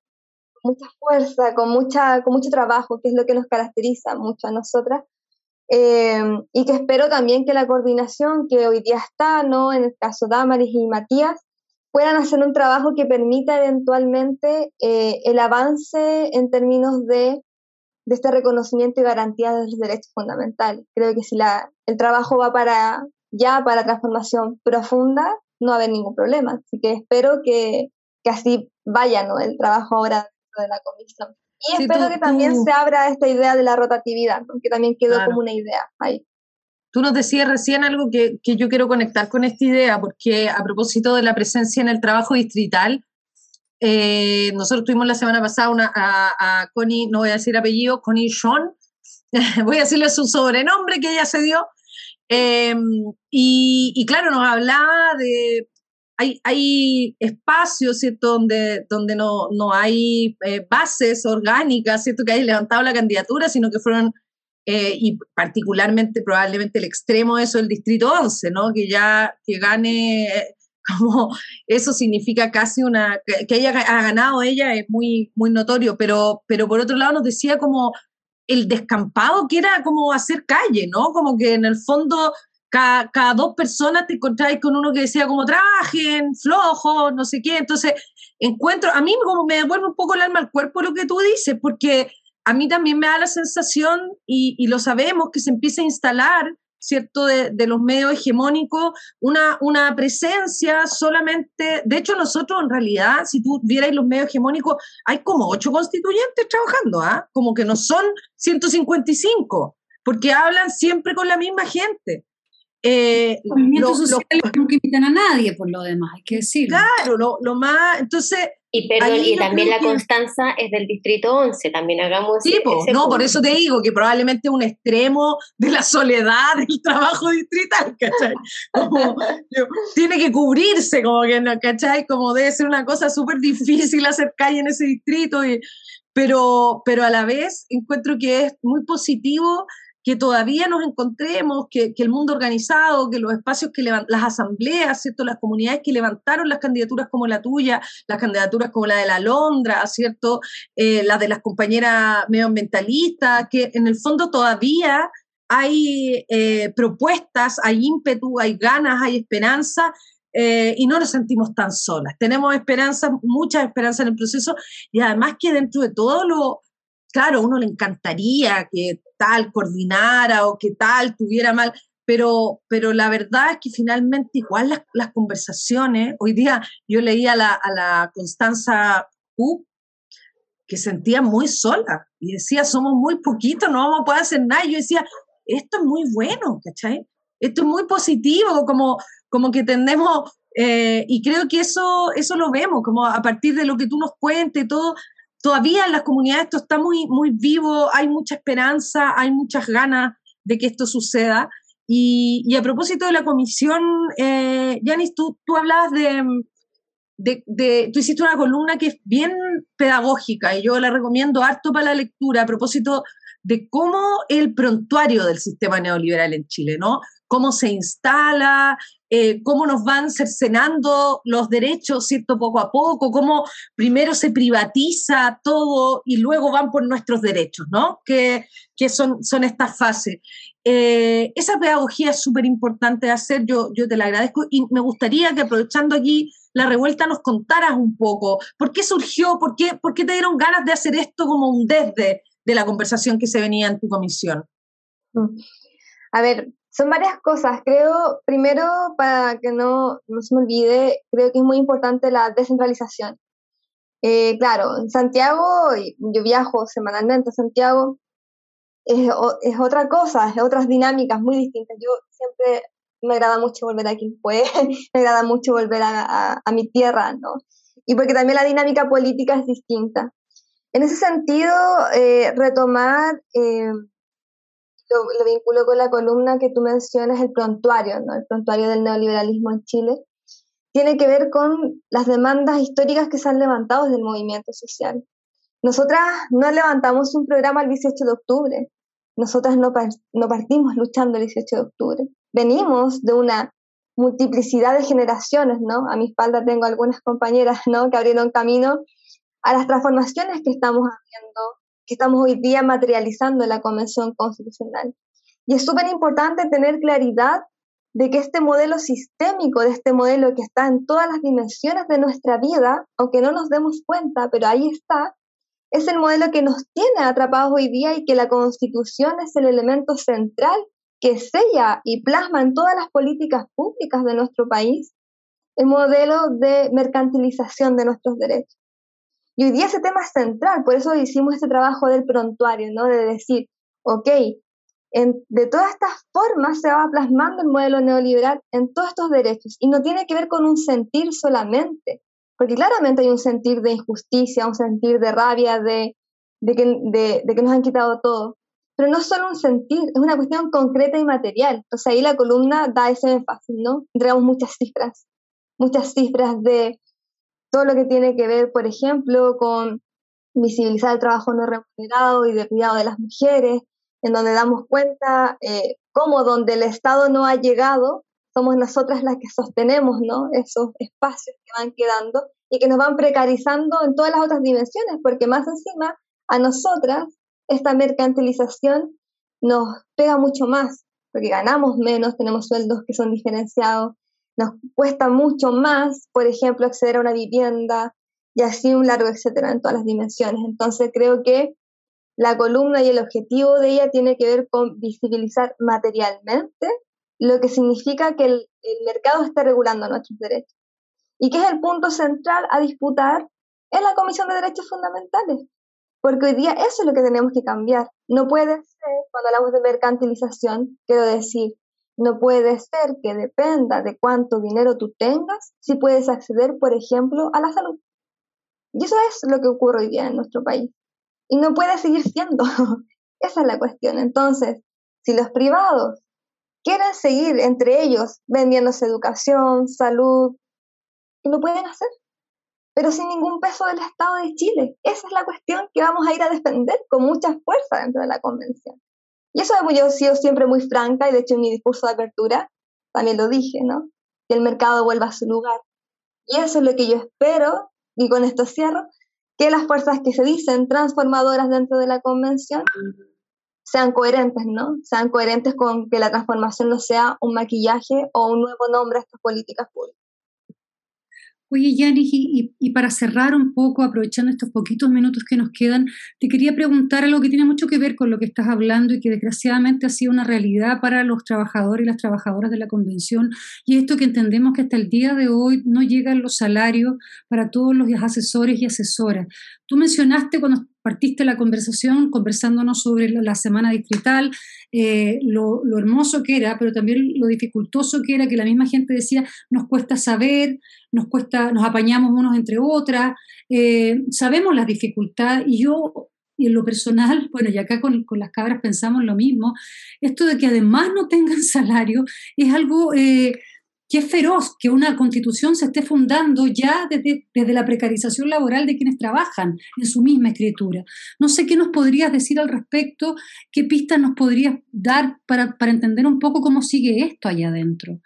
mucha fuerza, con, mucha, con mucho trabajo, que es lo que nos caracteriza mucho a nosotras, eh, y que espero también que la coordinación que hoy día está, ¿no? en el caso de Amaris y Matías, puedan hacer un trabajo que permita eventualmente eh, el avance en términos de, de, este reconocimiento y garantía de los derechos fundamentales. Creo que si la, el trabajo va para ya para transformación profunda, no va a haber ningún problema. Así que espero que, que así vaya ¿no? el trabajo ahora dentro de la comisión. Y espero que también se abra esta idea de la rotatividad, que también quedó como una idea ahí. Tú nos decías recién algo que, que, yo quiero conectar con esta idea, porque a propósito de la presencia en el trabajo distrital, eh, nosotros tuvimos la semana pasada una, a, Connie, no voy a decir apellido, Connie Sean, [LAUGHS] voy a decirle su sobrenombre que ella se dio, em, y, y, claro, nos hablaba de, hay, hay espacios, ¿cierto?, donde, donde no, no hay eh, bases orgánicas, ¿cierto?, que hayan levantado la candidatura, sino que fueron eh, y particularmente probablemente el extremo de eso del Distrito 11, ¿no? Que ya que gane, como eso significa casi una, que, haya ganado ella es muy, muy notorio, pero, pero por otro lado nos decía como el descampado que era como hacer calle, ¿no? Como que en el fondo cada, cada dos personas te encontráis con uno que decía como trabajen, flojo, no sé qué, entonces encuentro, a mí como me devuelve un poco el alma al cuerpo lo que tú dices, porque a mí también me da la sensación, y, lo sabemos, que se empieza a instalar, ¿cierto?, de, los medios hegemónicos, una, una presencia solamente, de hecho nosotros en realidad, si tú vierais los medios hegemónicos, hay como ocho constituyentes trabajando, ¿ah? Como que no son 155, porque hablan siempre con la misma gente. Eh, movimientos sociales [LAUGHS] no invitan a nadie por lo demás, hay que decirlo. Claro, lo, lo más, entonces y, pero, y también la Constanza es del Distrito 11, también hagamos... Sí, no, por eso te digo que probablemente un extremo de la soledad del [LAUGHS] trabajo distrital, ¿cachai? Como, tiene que cubrirse, como que, ¿cachai? Como debe ser una cosa súper difícil hacer calle en ese distrito, y, pero, pero a la vez encuentro que es muy positivo que todavía nos encontremos, que, el mundo organizado, que los espacios que las asambleas, ¿cierto? Las comunidades que levantaron las candidaturas como la tuya, las candidaturas como la de la Londra, ¿cierto? Eh, las de las compañeras medioambientalistas, que en el fondo todavía hay eh, propuestas, hay ímpetu, hay ganas, hay esperanza. Eh, y no nos sentimos tan solas. Tenemos esperanza, mucha esperanza en el proceso y además que dentro de todo lo, claro, uno le encantaría que tal coordinara o que tal tuviera mal, pero, pero la verdad es que finalmente igual las, conversaciones, hoy día yo leía a la, Constanza U, que sentía muy sola y decía, somos muy poquitos, no vamos a poder hacer nada. Yo decía, esto es muy bueno, ¿cachai? Esto es muy positivo, como, como que tendemos, eh, y creo que eso, eso lo vemos, como a partir de lo que tú nos cuentes todo, todavía en las comunidades esto está muy, muy vivo, hay mucha esperanza, hay muchas ganas de que esto suceda. Y, a propósito de la comisión, eh, Yanis, tú, tú hablabas de, de, de, tú hiciste una columna que es bien pedagógica y yo la recomiendo harto para la lectura a propósito de cómo el prontuario del sistema neoliberal en Chile, ¿no? Cómo se instala, eh, cómo nos van cercenando los derechos, ¿cierto? Poco a poco, cómo primero se privatiza todo y luego van por nuestros derechos, ¿no? Que, que son, son estas fases. Eh, esa pedagogía es súper importante de hacer, yo, yo te la agradezco y me gustaría que aprovechando aquí la revuelta nos contaras un poco, ¿por qué surgió? ¿Por qué, por qué te dieron ganas de hacer esto como un desde de la conversación que se venía en tu comisión? Mm. A ver, son varias cosas. Creo, primero, para que no, no se me olvide, creo que es muy importante la descentralización. Eh, claro, en Santiago, yo viajo semanalmente a Santiago, es, es, otra cosa, es otras dinámicas muy distintas. Yo siempre me agrada mucho volver a Quilpué, [LAUGHS] me agrada mucho volver a, a, mi tierra, ¿no? Y porque también la dinámica política es distinta. En ese sentido, eh, retomar eh, lo, vinculo con la columna que tú mencionas, el prontuario, ¿no? el prontuario del neoliberalismo en Chile, tiene que ver con las demandas históricas que se han levantado desde el movimiento social. Nosotras no levantamos un programa el 18 de octubre, nosotras no, no partimos luchando el 18 de octubre, venimos de una multiplicidad de generaciones, ¿no? A mi espalda tengo algunas compañeras, ¿no? Que abrieron camino a las transformaciones que estamos haciendo, que estamos hoy día materializando en la Convención Constitucional. Y es súper importante tener claridad de que este modelo sistémico, de este modelo que está en todas las dimensiones de nuestra vida, aunque no nos demos cuenta, pero ahí está, es el modelo que nos tiene atrapados hoy día y que la Constitución es el elemento central que sella y plasma en todas las políticas públicas de nuestro país el modelo de mercantilización de nuestros derechos. Y hoy día ese tema es central, por eso hicimos este trabajo del prontuario, ¿no? De decir, ok, de todas estas formas se va plasmando el modelo neoliberal en todos estos derechos y no tiene que ver con un sentir solamente, porque claramente hay un sentir de injusticia, un sentir de rabia, de, de, que, de, de que nos han quitado todo, pero no solo un sentir, es una cuestión concreta y material. Entonces ahí la columna da ese énfasis, ¿no? Entregamos muchas cifras, muchas cifras de todo lo que tiene que ver, por ejemplo, con visibilizar el trabajo no remunerado y de cuidado de las mujeres, en donde damos cuenta eh, cómo donde el Estado no ha llegado, somos nosotras las que sostenemos ¿no? esos espacios que van quedando y que nos van precarizando en todas las otras dimensiones, porque más encima a nosotras esta mercantilización nos pega mucho más, porque ganamos menos, tenemos sueldos que son diferenciados, nos cuesta mucho más, por ejemplo, acceder a una vivienda y así un largo etcétera en todas las dimensiones. Entonces creo que la columna y el objetivo de ella tiene que ver con visibilizar materialmente lo que significa que el, el mercado esté regulando nuestros derechos. Y que es el punto central a disputar en la Comisión de Derechos Fundamentales. Porque hoy día eso es lo que tenemos que cambiar. No puede ser, cuando hablamos de mercantilización, quiero decir, no puede ser que dependa de cuánto dinero tú tengas si puedes acceder, por ejemplo, a la salud. Y eso es lo que ocurre hoy día en nuestro país. Y no puede seguir siendo. [LAUGHS] Esa es la cuestión. Entonces, si los privados quieren seguir entre ellos vendiéndose educación, salud, lo pueden hacer pero sin ningún peso del Estado de Chile. Esa es la cuestión que vamos a ir a defender con mucha fuerza dentro de la convención. Y eso yo he sido siempre muy franca y de hecho en mi discurso de apertura también lo dije, ¿no? Que el mercado vuelva a su lugar. Y eso es lo que yo espero, y con esto cierro, que las fuerzas que se dicen transformadoras dentro de la convención sean coherentes, ¿no? Sean coherentes con que la transformación no sea un maquillaje o un nuevo nombre a estas políticas públicas. Oye, Yanis, y, para cerrar un poco, aprovechando estos poquitos minutos que nos quedan, te quería preguntar algo que tiene mucho que ver con lo que estás hablando y que desgraciadamente ha sido una realidad para los trabajadores y las trabajadoras de la convención, y esto que entendemos que hasta el día de hoy no llegan los salarios para todos los asesores y asesoras. Tú mencionaste cuando partiste la conversación conversándonos sobre la semana distrital, eh, lo, hermoso que era, pero también lo dificultoso que era, que la misma gente decía, nos cuesta saber, nos cuesta, nos apañamos unos entre otras, eh, sabemos la dificultad y yo en lo personal, [LAUGHS] bueno, y acá con, con, las cabras pensamos lo mismo, esto de que además no tengan [LAUGHS] salario es algo eh, que es feroz que una constitución se esté fundando ya desde, desde, la precarización laboral de quienes trabajan en su misma escritura. No sé qué nos podrías decir al respecto, qué pistas nos podrías dar para, para entender un poco cómo sigue esto allá adentro.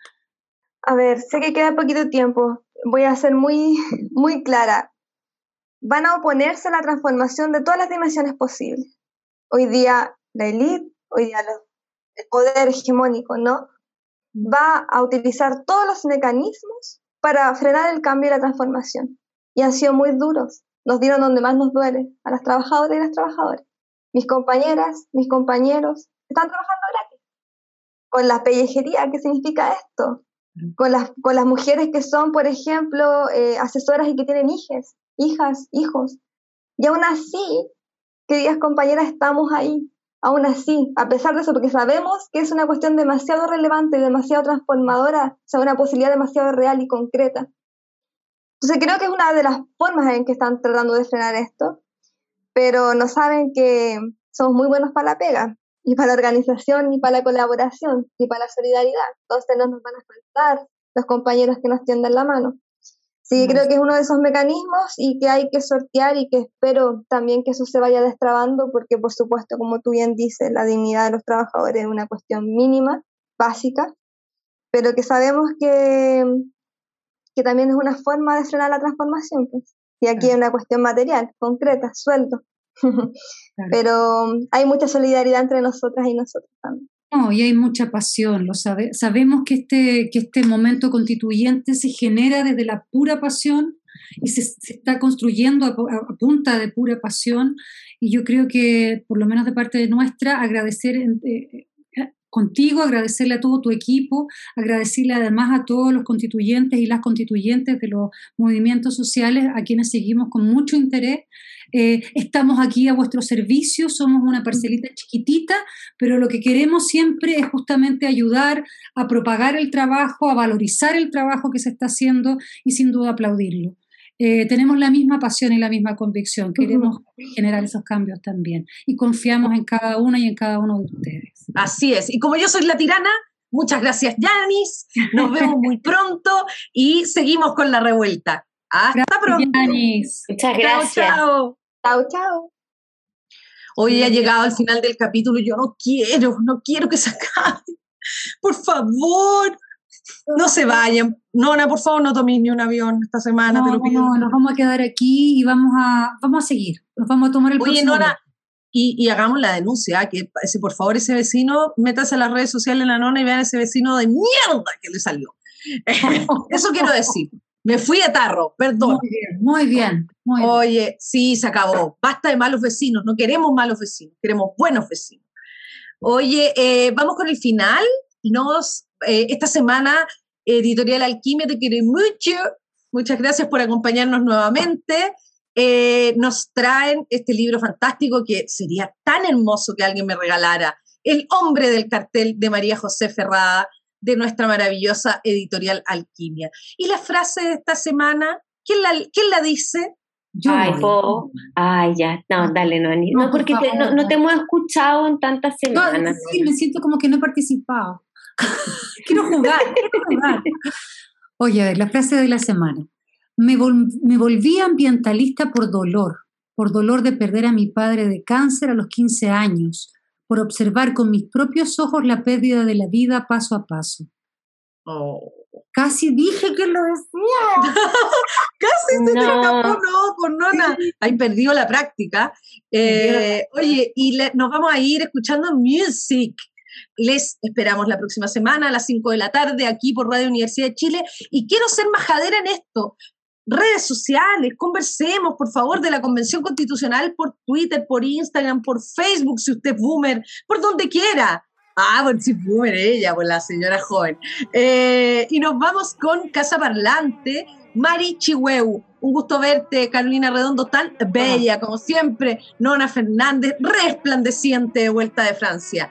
A ver, sé que queda poquito tiempo, voy a ser muy, muy clara. Van a oponerse a la transformación de todas las dimensiones posibles. Hoy día la élite, hoy día el poder hegemónico, ¿no? va a utilizar todos los mecanismos para frenar el cambio y la transformación. Y han sido muy duros. Nos dieron donde más nos duele, a las trabajadoras y las trabajadoras. Mis compañeras, mis compañeros, están trabajando gratis. Con la pellejería, ¿qué significa esto? Con las, con las mujeres que son, por ejemplo, eh, asesoras y que tienen hijas, hijas, hijos. Y aún así, queridas compañeras, estamos ahí aún así, a pesar de eso, porque sabemos que es una cuestión demasiado relevante demasiado transformadora, o sea, una posibilidad demasiado real y concreta. Entonces creo que es una de las formas en que están tratando de frenar esto, pero no saben que somos muy buenos para la pega, y para la organización, y para la colaboración, y para la solidaridad. Entonces no nos van a faltar los compañeros que nos tiendan la mano. Sí, creo que es uno de esos mecanismos y que hay que sortear y que espero también que eso se vaya destrabando porque por supuesto, como tú bien dices, la dignidad de los trabajadores es una cuestión mínima, básica, pero que sabemos que, que también es una forma de frenar la transformación. Pues. Y aquí es una cuestión material, concreta, sueldo. Pero hay mucha solidaridad entre nosotras y nosotros también. No, y hay mucha pasión, lo sabe, sabemos que este, que este momento constituyente se genera desde la pura pasión y se, está construyendo a, punta de pura pasión y yo creo que por lo menos de parte de nuestra agradecer eh, contigo, agradecerle a todo tu equipo, agradecerle además a todos los constituyentes y las constituyentes de los movimientos sociales a quienes seguimos con mucho interés. Eh, estamos aquí a vuestro servicio, somos una parcelita chiquitita, pero lo que queremos siempre es justamente ayudar a propagar el trabajo, a valorizar el trabajo que se está haciendo y sin duda aplaudirlo. Eh, tenemos la misma pasión y la misma convicción. Queremos generar esos cambios también. Y confiamos en cada una y en cada uno de ustedes. Así es. Y como yo soy la tirana, muchas gracias, Yanis. Nos [LAUGHS] vemos muy pronto y seguimos con la revuelta. Hasta pronto. Yanis. Muchas gracias. Chao, chao. Chao, Hoy ha llegado al final del capítulo. Yo no quiero, no quiero que se acabe. Por favor, no se vayan. Nona, por favor, no tomes ni un avión esta semana, te lo pido. No, nos vamos a quedar aquí y vamos a, vamos a seguir. Nos vamos a tomar el Oye, Nona, y, y, hagamos la denuncia, que ese, por favor ese vecino, métase a las redes sociales en la nona y vean ese vecino de mierda que le salió. [LAUGHS] Eso quiero decir. Me fui a tarro, perdón. Muy bien, muy bien, muy bien. Oye, sí, se acabó. Basta de malos vecinos, no queremos malos vecinos, queremos buenos vecinos. Oye, eh, vamos con el final. Nos, eh, esta semana Editorial Alquimia te quiere mucho. Muchas gracias por acompañarnos nuevamente. Eh, nos traen este libro fantástico que sería tan hermoso que alguien me regalara. El hombre del cartel de María José Ferrada, de nuestra maravillosa editorial Alquimia. Y la frase de esta semana, ¿quién la, quién la dice? Yo ay, po. ay, ya, no, dale, no, no, porque te, no, te hemos escuchado en tantas semanas. sí, me siento como que no he participado. [LAUGHS] quiero jugar, quiero jugar. Oye, a ver, la frase de la semana. Me, me volví ambientalista por dolor, por dolor de perder a mi padre de cáncer a los 15 años, por observar con mis propios ojos la pérdida de la vida paso a paso. Oh. Casi dije que lo decía. [LAUGHS] Casi se no. no, por nona. Ahí perdió la práctica. Eh, oye, y nos vamos a ir escuchando music. Les esperamos la próxima semana a las 5 de la tarde aquí por Radio Universidad de Chile. Y quiero ser majadera en esto. Redes sociales, conversemos, por favor, de la Convención Constitucional por Twitter, por Instagram, por Facebook, si usted es boomer, por donde quiera. Ah, bueno, si boomer ella, pues la señora joven. Eh, y nos vamos con Casa Parlante, Mari Chihueu. Un gusto verte, Carolina Redondo, tan bella como siempre. Nona Fernández, resplandeciente de vuelta de Francia.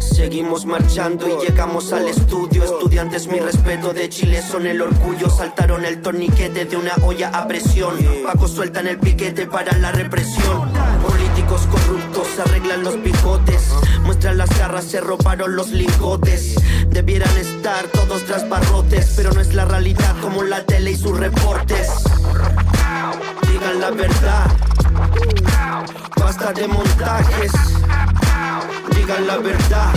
Seguimos marchando y llegamos al estudio. Estudiantes, mi respeto de Chile son el orgullo. Saltaron el torniquete de una olla a presión. Paco sueltan el piquete para la represión. Políticos corruptos arreglan los picotes. Muestran las garras, se robaron los lingotes. Estar todos tras barrotes, pero no es la realidad como la tele y sus reportes. Digan la verdad. Basta de montajes digan la verdad.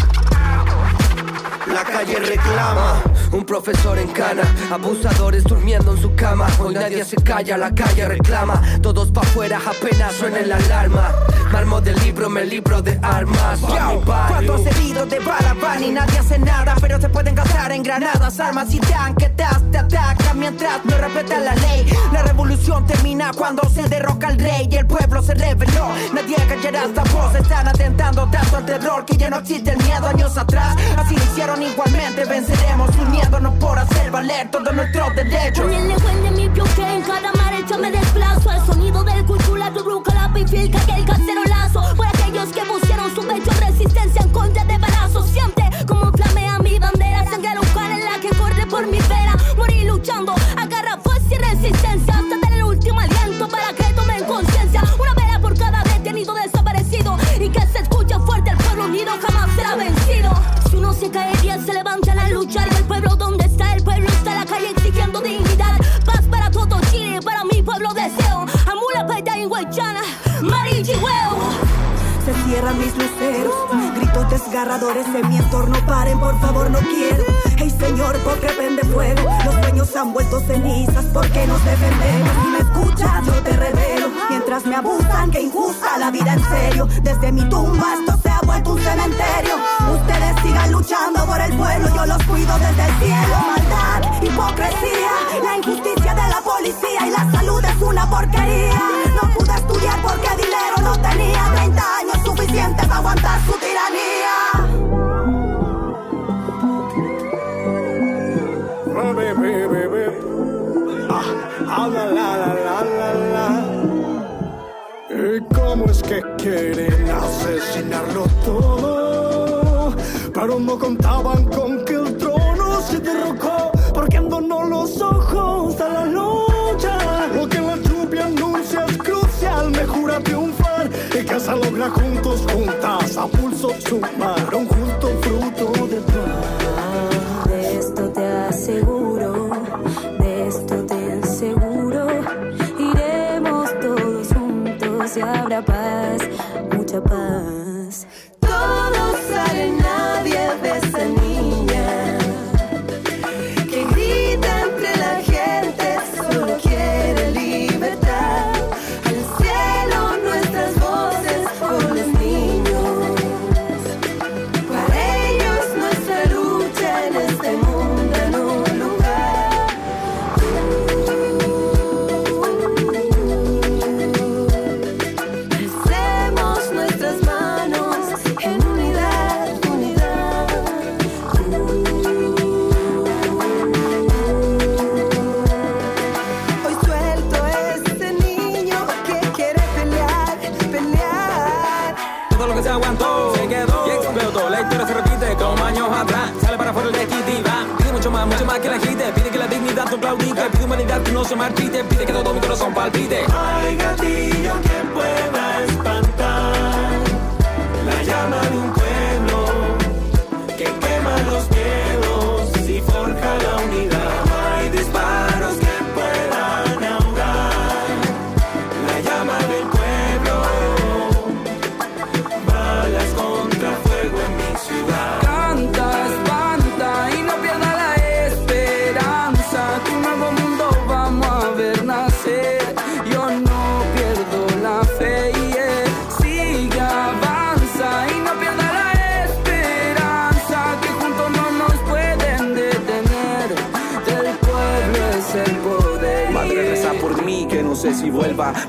La calle reclama. Un profesor en cana, abusadores durmiendo en su cama. Hoy nadie se calla, la calle reclama. Todos pa' afuera apenas suena la alarma. Marmo del libro, me libro de armas. Yo, ¿Cuántos heridos de bala van y nadie hace nada? Pero se pueden gastar en granadas, armas y tanques. Te atacan mientras no respetan la ley. La revolución termina cuando se derroca al rey y el pueblo se rebeló. Nadie callará esta voz, están atentando tanto al terror que ya no existe el miedo años atrás. Así lo hicieron igualmente, venceremos uniéndonos por hacer valer todos nuestros derechos. Con el leguen de mi bloque en cada marcha me desplazo al sonido del cultura, tu ruca, la pifilca que el cacerolazo. Por aquellos que pusieron su pecho resistencia en contra de balazos. Siente como flamea mi bandera, sangre local en la que corre por mi vera. Morir luchando, agarra fuerza y resistencia hasta tener el último aliento para que tomen conciencia. Una vela por cada detenido desaparecido y que se escuche fuerte el pueblo unido jamás será vencido. Uno se caería, se levantan a luchar. Y el pueblo, donde está el pueblo? Está en la calle exigiendo dignidad. Paz para todo Chile, para mi pueblo deseo. Amula, Paita y Guayana, se cierran mis luceros. Gritos desgarradores en mi entorno, paren, por favor, no quiero. Hey Señor, porque prende fuego. Los sueños han vuelto cenizas, porque nos defendemos. Si me escuchas, yo te revelo. Mientras me abusan, que injusta la vida en serio. Desde mi tumba esto se vuelto un cementerio. Ustedes sigan luchando por el pueblo, yo los cuido desde el cielo. Maldad, hipocresía, la injusticia de la policía y la salud es una porquería. No pude estudiar porque dinero no tenía 30 años suficiente para aguantar su tiranía. Ah, la, la, la, la, la. ¿Y cómo es que quieren asesinarlo Pero no contaban con que el trono se derrocó, porque no los ojos a la lucha. Lo que la lluvia anuncia es crucial, me jura triunfar y se logra juntos, juntas, a pulso sumar un justo fruto de paz. De esto te aseguro, de esto te aseguro. Iremos todos juntos y habrá paz, mucha paz. Historia se repite como años atrás. Sale para afuera el desquite y va. Pide mucho más, mucho más que la agite. Pide que la dignidad no claudique. Pide humanidad que no se marchite. Pide que todo mi corazón palpite. Hay gatillo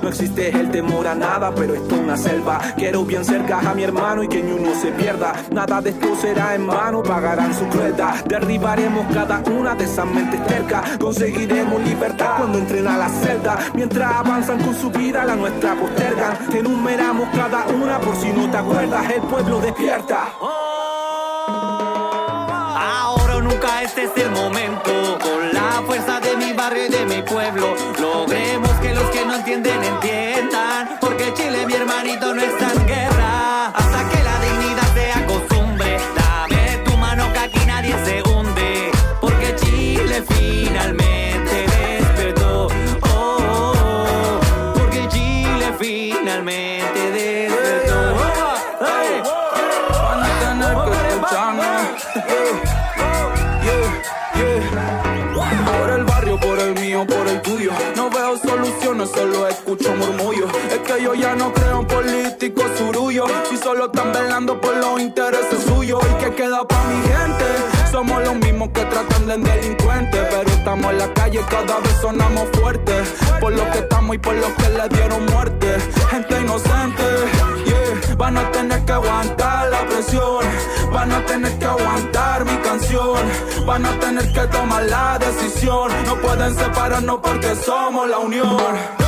No existe el temor a nada, pero esto es una selva. Quiero bien cerca a mi hermano y que ni uno se pierda. Nada de esto será en vano, pagarán su crueldad. Derribaremos cada una de esas mentes tercas. Conseguiremos libertad cuando entren a la celda. Mientras avanzan con su vida, la nuestra postergan. Enumeramos cada una por si no te acuerdas. El pueblo despierta. Ahora o nunca este es el momento. Hermanito, no está en guerra. Hasta que la dignidad sea costumbre. Dame tu mano que aquí nadie se hunde. Porque Chile finalmente despertó. Oh, oh, oh. porque Chile finalmente despertó. Hey. Por el barrio, por el mío, por el tuyo. No veo soluciones, solo escucho murmullos. Que yo ya no creo en políticos surullos. Si solo están velando por los intereses suyos. ¿Y qué queda pa' mi gente? Somos los mismos que tratan de delincuentes, pero estamos en la calle cada vez sonamos fuertes. Por lo que estamos y por lo que le dieron muerte. Gente inocente, yeah. Van a tener que aguantar la presión. Van a tener que aguantar mi canción. Van a tener que tomar la decisión. No pueden separarnos porque somos la unión.